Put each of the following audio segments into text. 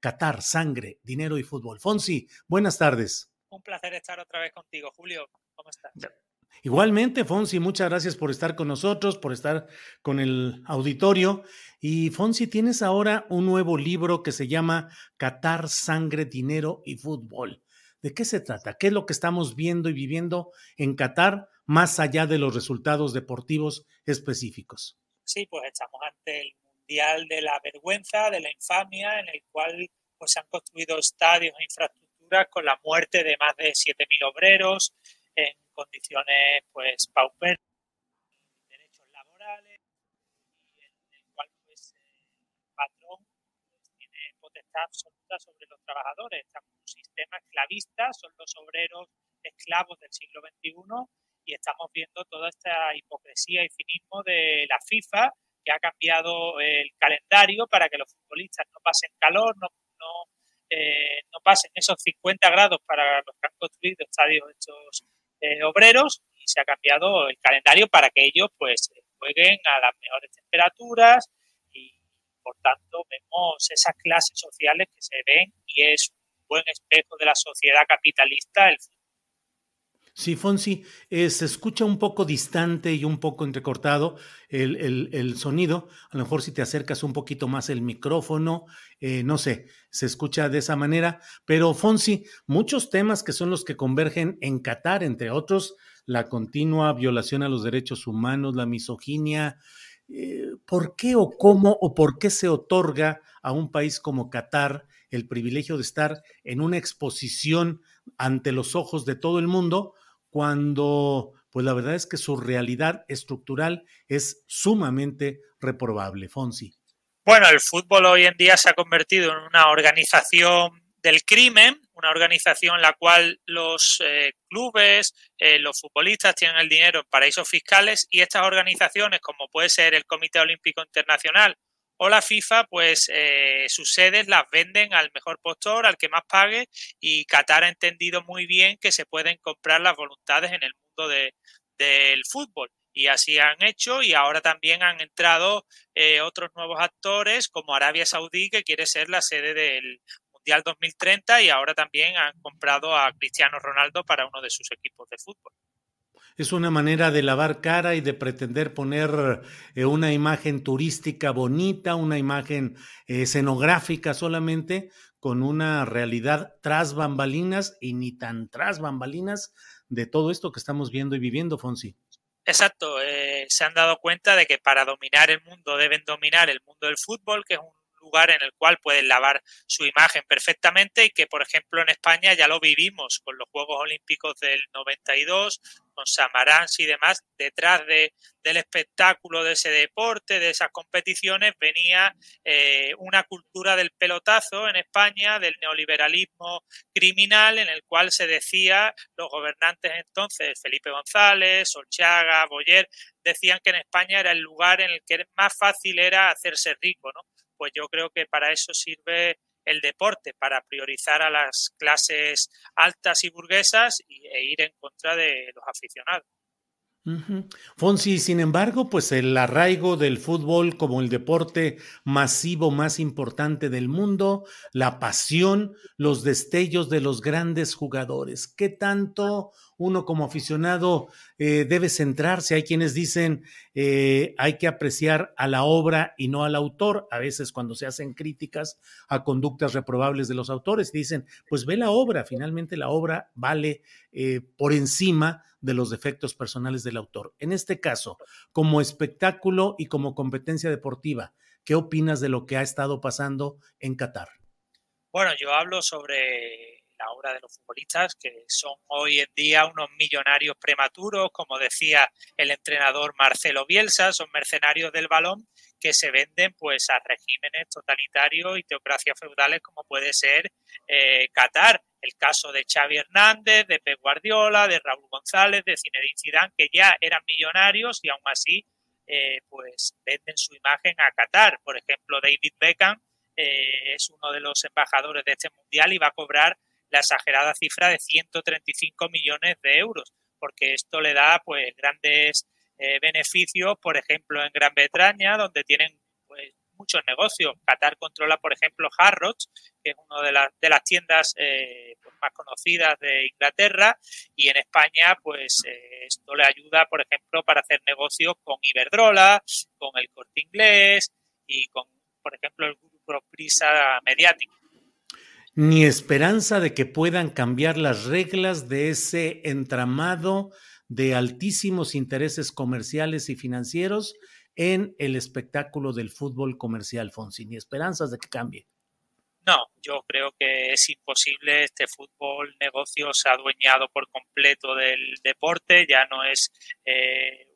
Qatar, Sangre, Dinero y Fútbol. Fonsi, buenas tardes. Un placer estar otra vez contigo, Julio. ¿Cómo estás? Igualmente, Fonsi, muchas gracias por estar con nosotros, por estar con el auditorio. Y Fonsi, tienes ahora un nuevo libro que se llama Qatar, Sangre, Dinero y Fútbol. ¿De qué se trata? ¿Qué es lo que estamos viendo y viviendo en Qatar más allá de los resultados deportivos específicos? Sí, pues estamos ante el de la vergüenza, de la infamia, en el cual pues, se han construido estadios e infraestructuras con la muerte de más de 7.000 obreros en condiciones pues pauperas, derechos laborales, y en el cual pues, el patrón pues, tiene potestad absoluta sobre los trabajadores. Estamos en un sistema esclavista, son los obreros esclavos del siglo XXI y estamos viendo toda esta hipocresía y cinismo de la FIFA ha cambiado el calendario para que los futbolistas no pasen calor, no, eh, no, pasen esos 50 grados para los que han construido estadios hechos eh, obreros y se ha cambiado el calendario para que ellos pues jueguen a las mejores temperaturas y por tanto vemos esas clases sociales que se ven y es un buen espejo de la sociedad capitalista el fútbol Sí, Fonsi, eh, se escucha un poco distante y un poco entrecortado el, sonido. A lo mejor si te acercas un poquito más el micrófono, eh, no sé, se escucha de esa manera. Pero Fonsi, muchos temas que son los que convergen en Qatar, entre otros, la continua violación a los derechos humanos, la misoginia. Eh, ¿Por qué o cómo o por qué se otorga a un país como Qatar el privilegio de estar en una exposición ante los ojos de todo el mundo? Cuando pues la verdad es que su realidad estructural es sumamente reprobable, Fonsi. Bueno, el fútbol hoy en día se ha convertido en una organización del crimen, una organización en la cual los eh, clubes, eh, los futbolistas tienen el dinero en paraísos fiscales y estas organizaciones, como puede ser el Comité Olímpico Internacional o la FIFA, pues eh, sus sedes las venden al mejor postor, al que más pague, y Qatar ha entendido muy bien que se pueden comprar las voluntades en el mundo del fútbol. Y así han hecho, y ahora también han entrado eh, otros nuevos actores, como Arabia Saudí, que quiere ser la sede del Mundial 2030, y ahora también han comprado a Cristiano Ronaldo para uno de sus equipos de fútbol es una manera de lavar cara y de pretender poner eh, una imagen turística bonita, una imagen eh, escenográfica solamente, con una realidad tras bambalinas y ni tan tras bambalinas de todo esto que estamos viendo y viviendo, Fonsi. Exacto, eh, se han dado cuenta de que para dominar el mundo deben dominar el mundo del fútbol, que es un en el cual pueden lavar su imagen perfectamente y que, por ejemplo, en España ya lo vivimos con los Juegos Olímpicos del 92, con Samarans y demás, detrás de, del espectáculo de ese deporte, de esas competiciones, venía eh, una cultura del pelotazo en España, del neoliberalismo criminal, en el cual se decía, los gobernantes entonces, Felipe González, Olchaga, Boyer, decían que en España era el lugar en el que más fácil era hacerse rico, ¿no? Pues yo creo que para eso sirve el deporte para priorizar a las clases altas y burguesas e ir en contra de los aficionados. Fonsi, sin embargo, pues el arraigo del fútbol como el deporte masivo más importante del mundo, la pasión, los destellos de los grandes jugadores. ¿Qué tanto uno como aficionado eh, debe centrarse? Hay quienes dicen eh, hay que apreciar a la obra y no al autor. A veces cuando se hacen críticas a conductas reprobables de los autores, dicen, pues ve la obra, finalmente la obra vale eh, por encima de los defectos personales del autor. En este caso, como espectáculo y como competencia deportiva, ¿qué opinas de lo que ha estado pasando en Qatar? Bueno, yo hablo sobre la obra de los futbolistas, que son hoy en día unos millonarios prematuros, como decía el entrenador Marcelo Bielsa, son mercenarios del balón que se venden pues a regímenes totalitarios y teocracias feudales como puede ser eh, Qatar el caso de Xavi Hernández, de Pep Guardiola, de Raúl González, de Zinedine Zidane, que ya eran millonarios y aún así eh, pues venden su imagen a Qatar. Por ejemplo, David Beckham eh, es uno de los embajadores de este mundial y va a cobrar la exagerada cifra de 135 millones de euros, porque esto le da pues grandes eh, beneficios, por ejemplo, en Gran Bretaña, donde tienen pues muchos negocios. Qatar controla, por ejemplo, Harrods, que es una de, las de las tiendas eh, pues, más conocidas de Inglaterra, y en España, pues eh, esto le ayuda, por ejemplo, para hacer negocios con Iberdrola, con el Corte Inglés y con, por ejemplo, el grupo Prisa Mediático. Ni esperanza de que puedan cambiar las reglas de ese entramado de altísimos intereses comerciales y financieros en el espectáculo del fútbol comercial, Fonsi, ni esperanzas de que cambie. No, yo creo que es imposible. Este fútbol negocio se ha adueñado por completo del deporte, ya no es eh,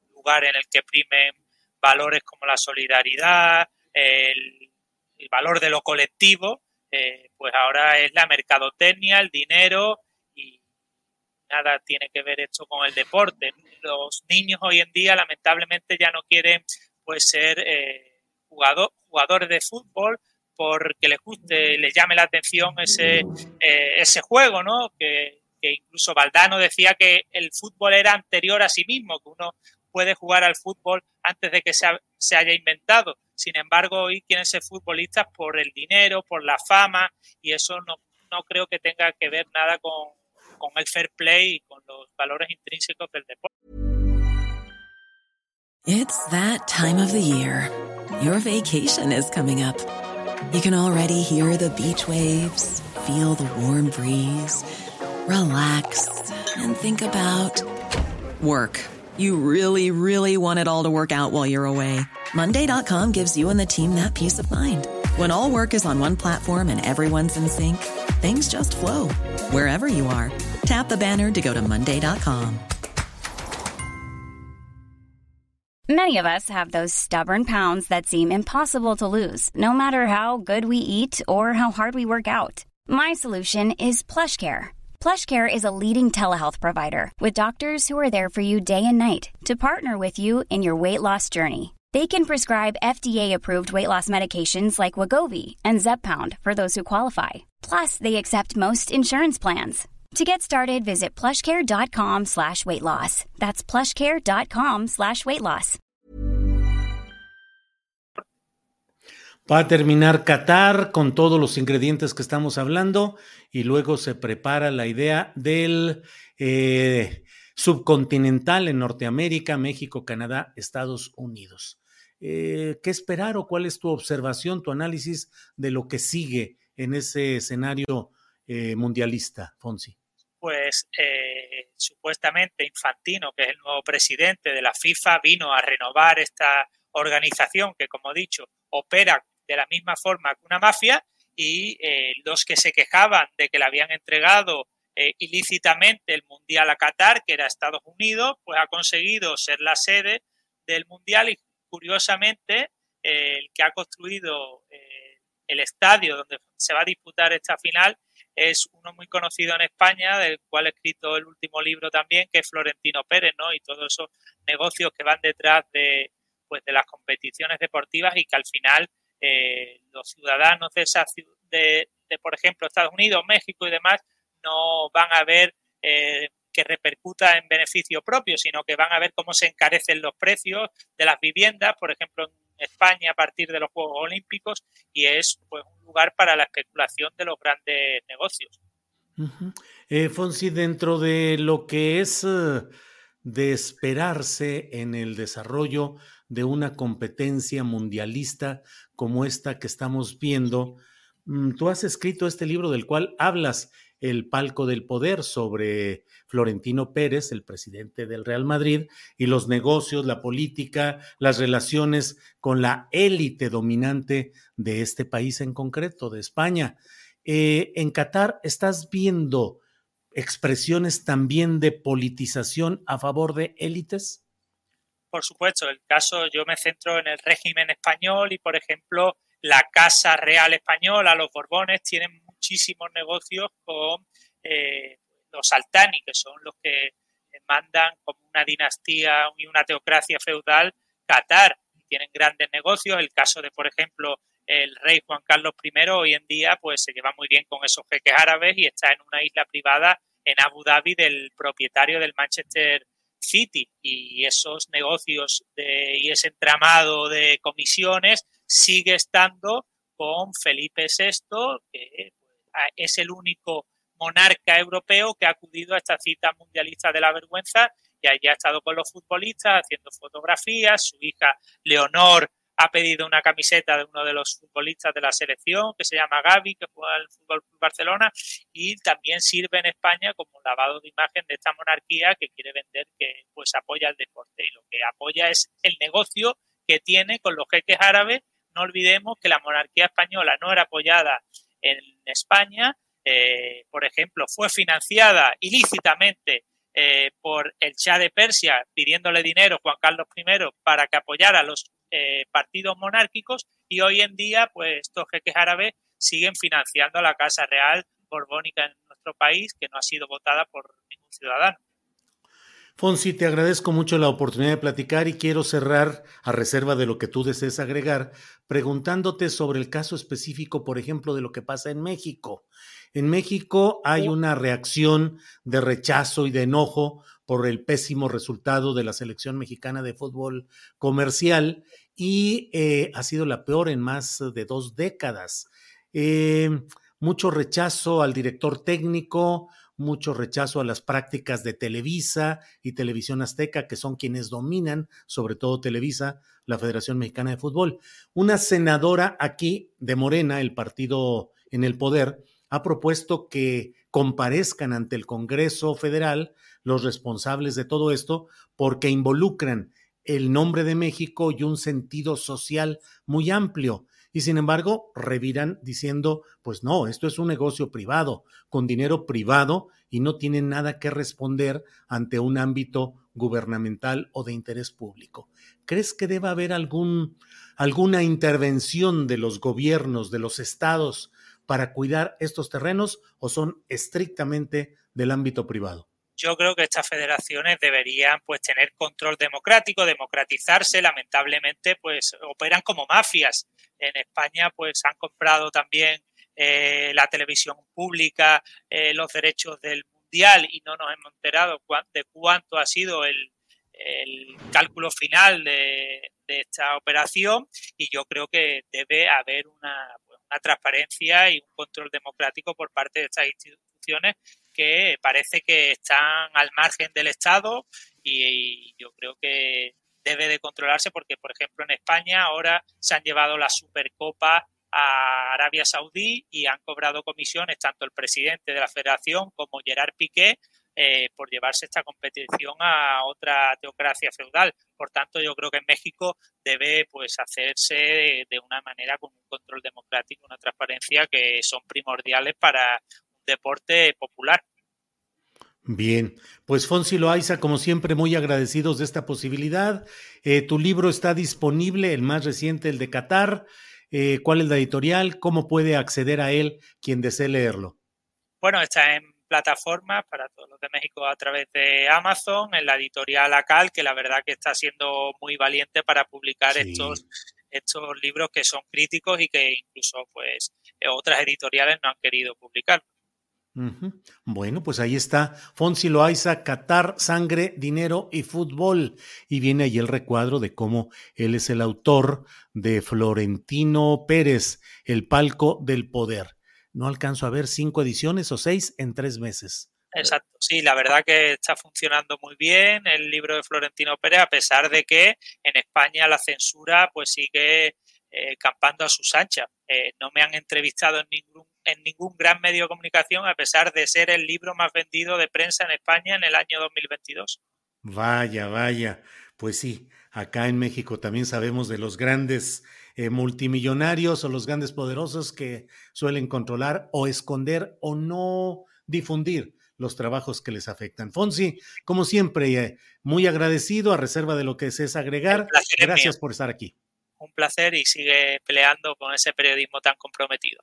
un lugar en el que primen valores como la solidaridad, el, valor de lo colectivo, eh, pues ahora es la mercadotecnia, el dinero nada tiene que ver esto con el deporte. Los niños hoy en día lamentablemente ya no quieren pues ser eh, jugador, jugadores de fútbol porque les guste, les llame la atención ese, eh, ese juego, ¿no? Que, incluso Valdano decía que el fútbol era anterior a sí mismo, que uno puede jugar al fútbol antes de que se, se haya inventado. Sin embargo, hoy quieren ser futbolistas por el dinero, por la fama, y eso no, no creo que tenga que ver nada con, con el fair play y con los valores intrínsecos del deporte. It's that time of the year. Your vacation is coming up. You can already hear the beach waves, feel the warm breeze, relax and think about work. You really, really want it all to work out while you're away. Monday.com gives you and the team that peace of mind. When all work is on one platform and everyone's in sync, things just flow wherever you are. Tap the banner to go to Monday.com. Many of us have those stubborn pounds that seem impossible to lose, no matter how good we eat or how hard we work out. My solution is PlushCare. PlushCare is a leading telehealth provider with doctors who are there for you day and night to partner with you in your weight loss journey. They can prescribe FDA-approved weight loss medications like Wagovi and Zepbound for those who qualify. Plus, they accept most insurance plans. To get started, visit plushcare.com slash weight loss. That's plushcare.com slash weight loss. Va a terminar Qatar con todos los ingredientes que estamos hablando y luego se prepara la idea del eh, subcontinental en Norteamérica, México, Canadá, Estados Unidos. Eh, ¿Qué esperar o cuál es tu observación, tu análisis de lo que sigue en ese escenario eh, mundialista, Fonsi? Pues eh, supuestamente Infantino, que es el nuevo presidente de la FIFA, vino a renovar esta organización que, como he dicho, opera de la misma forma que una mafia y los que se quejaban de que le habían entregado ilícitamente el Mundial a Qatar, que era Estados Unidos, pues ha conseguido ser la sede del Mundial y curiosamente, el que ha construido eh, el estadio donde se va a disputar esta final es uno muy conocido en España, del cual he escrito el último libro también, que es Florentino Pérez, ¿no? Y todos esos negocios que van detrás de, pues, de las competiciones deportivas y que al final eh, los ciudadanos de, esa, de, por ejemplo, Estados Unidos, México y demás, no van a ver eh, que repercuta en beneficio propio, sino que van a ver cómo se encarecen los precios de las viviendas, por ejemplo, en España a partir de los Juegos Olímpicos, y es pues, un lugar para la especulación de los grandes negocios. Eh, Fonsi, dentro de lo que es eh, de esperarse en el desarrollo de una competencia mundialista como esta que estamos viendo, mm, tú has escrito este libro del cual hablas, El palco del poder, sobre Florentino Pérez, el presidente del Real Madrid, y los negocios, la política, las relaciones con la élite dominante de este país en concreto, de España. Eh, en Qatar estás viendo expresiones también de politización a favor de élites? Por supuesto, el caso yo me centro en el régimen español y, por ejemplo, la Casa Real Española, los Borbones, tienen muchísimos negocios con eh, los Altani, que son los que mandan como una dinastía y una teocracia feudal Qatar. Tienen grandes negocios. El caso de, por ejemplo, el rey Juan Carlos I hoy en día pues se lleva muy bien con esos jeques árabes y está en una isla privada en Abu Dhabi del propietario del Manchester City y esos negocios de, y ese entramado de comisiones sigue estando con Felipe VI, que es el único monarca europeo que ha acudido a esta cita mundialista de la vergüenza y allí ha estado con los futbolistas haciendo fotografías. Su hija Leonor ha pedido una camiseta de uno de los futbolistas de la selección, que se llama Gaby, que juega el Fútbol Barcelona, y también sirve en España como lavado de imagen de esta monarquía que quiere vender que pues apoya el deporte. Y lo que apoya es el negocio que tiene con los jeques árabes. No olvidemos que la monarquía española no era apoyada en España, eh, por ejemplo, fue financiada ilícitamente eh, por el Shah de Persia pidiéndole dinero Juan Carlos I para que apoyara a los eh, partidos monárquicos y hoy en día pues estos jeques árabes siguen financiando a la Casa Real Borbónica en nuestro país que no ha sido votada por ningún ciudadano. Fonsi, te agradezco mucho la oportunidad de platicar y quiero cerrar, a reserva de lo que tú desees agregar, preguntándote sobre el caso específico, por ejemplo, de lo que pasa en México. En México hay una reacción de rechazo y de enojo por el pésimo resultado de la selección mexicana de fútbol comercial y eh, ha sido la peor en más de dos décadas. Eh, mucho rechazo al director técnico, mucho rechazo a las prácticas de Televisa y Televisión Azteca, que son quienes dominan, sobre todo Televisa, la Federación Mexicana de Fútbol. Una senadora aquí de Morena, el partido en el poder, ha propuesto que comparezcan ante el Congreso Federal los responsables de todo esto porque involucran el nombre de México y un sentido social muy amplio. Y sin embargo, reviran diciendo, pues no, esto es un negocio privado, con dinero privado y no tienen nada que responder ante un ámbito gubernamental o de interés público. ¿Crees que deba haber algún, alguna intervención de los gobiernos, de los estados, para cuidar estos terrenos o son estrictamente del ámbito privado? Yo creo que estas federaciones deberían pues tener control democrático, democratizarse. Lamentablemente, pues operan como mafias. En España, pues han comprado también eh, la televisión pública, eh, los derechos del mundial y no nos hemos enterado de cuánto ha sido el, cálculo final de, de, esta operación y yo creo que debe haber una una transparencia y un control democrático por parte de estas instituciones que parece que están al margen del Estado y, yo creo que debe de controlarse porque, por ejemplo, en España ahora se han llevado la Supercopa a Arabia Saudí y han cobrado comisiones tanto el presidente de la federación como Gerard Piqué eh, por llevarse esta competición a otra teocracia feudal. Por tanto, yo creo que en México debe pues hacerse de, una manera con un control democrático, una transparencia que son primordiales para un deporte popular. Bien, pues Fonsi Loaiza, como siempre, muy agradecidos de esta posibilidad. Eh, tu libro está disponible, el más reciente, el de Qatar. Eh, ¿Cuál es la editorial? ¿Cómo puede acceder a él quien desee leerlo? Bueno, está en plataformas para todos los de México a través de Amazon, en la editorial ACAL, que la verdad que está siendo muy valiente para publicar estos, estos libros que son críticos y que incluso pues otras editoriales no han querido publicar. Bueno, pues ahí está Fonsi Loaiza, Qatar, sangre, dinero y fútbol. Y viene ahí el recuadro de cómo él es el autor de Florentino Pérez, El palco del poder. No alcanzo a ver cinco ediciones o seis en tres meses. Exacto, sí, la verdad que está funcionando muy bien el libro de Florentino Pérez, a pesar de que en España la censura pues sigue eh, campando a sus anchas. Eh, no me han entrevistado en ningún, en ningún gran medio de comunicación, a pesar de ser el libro más vendido de prensa en España en el año 2022. Vaya, vaya. Pues sí, acá en México también sabemos de los grandes eh, multimillonarios o los grandes poderosos que suelen controlar o esconder o no difundir los trabajos que les afectan. Fonsi, como siempre, muy agradecido a reserva de lo que es agregar. Gracias por estar aquí un placer y sigue peleando con ese periodismo tan comprometido.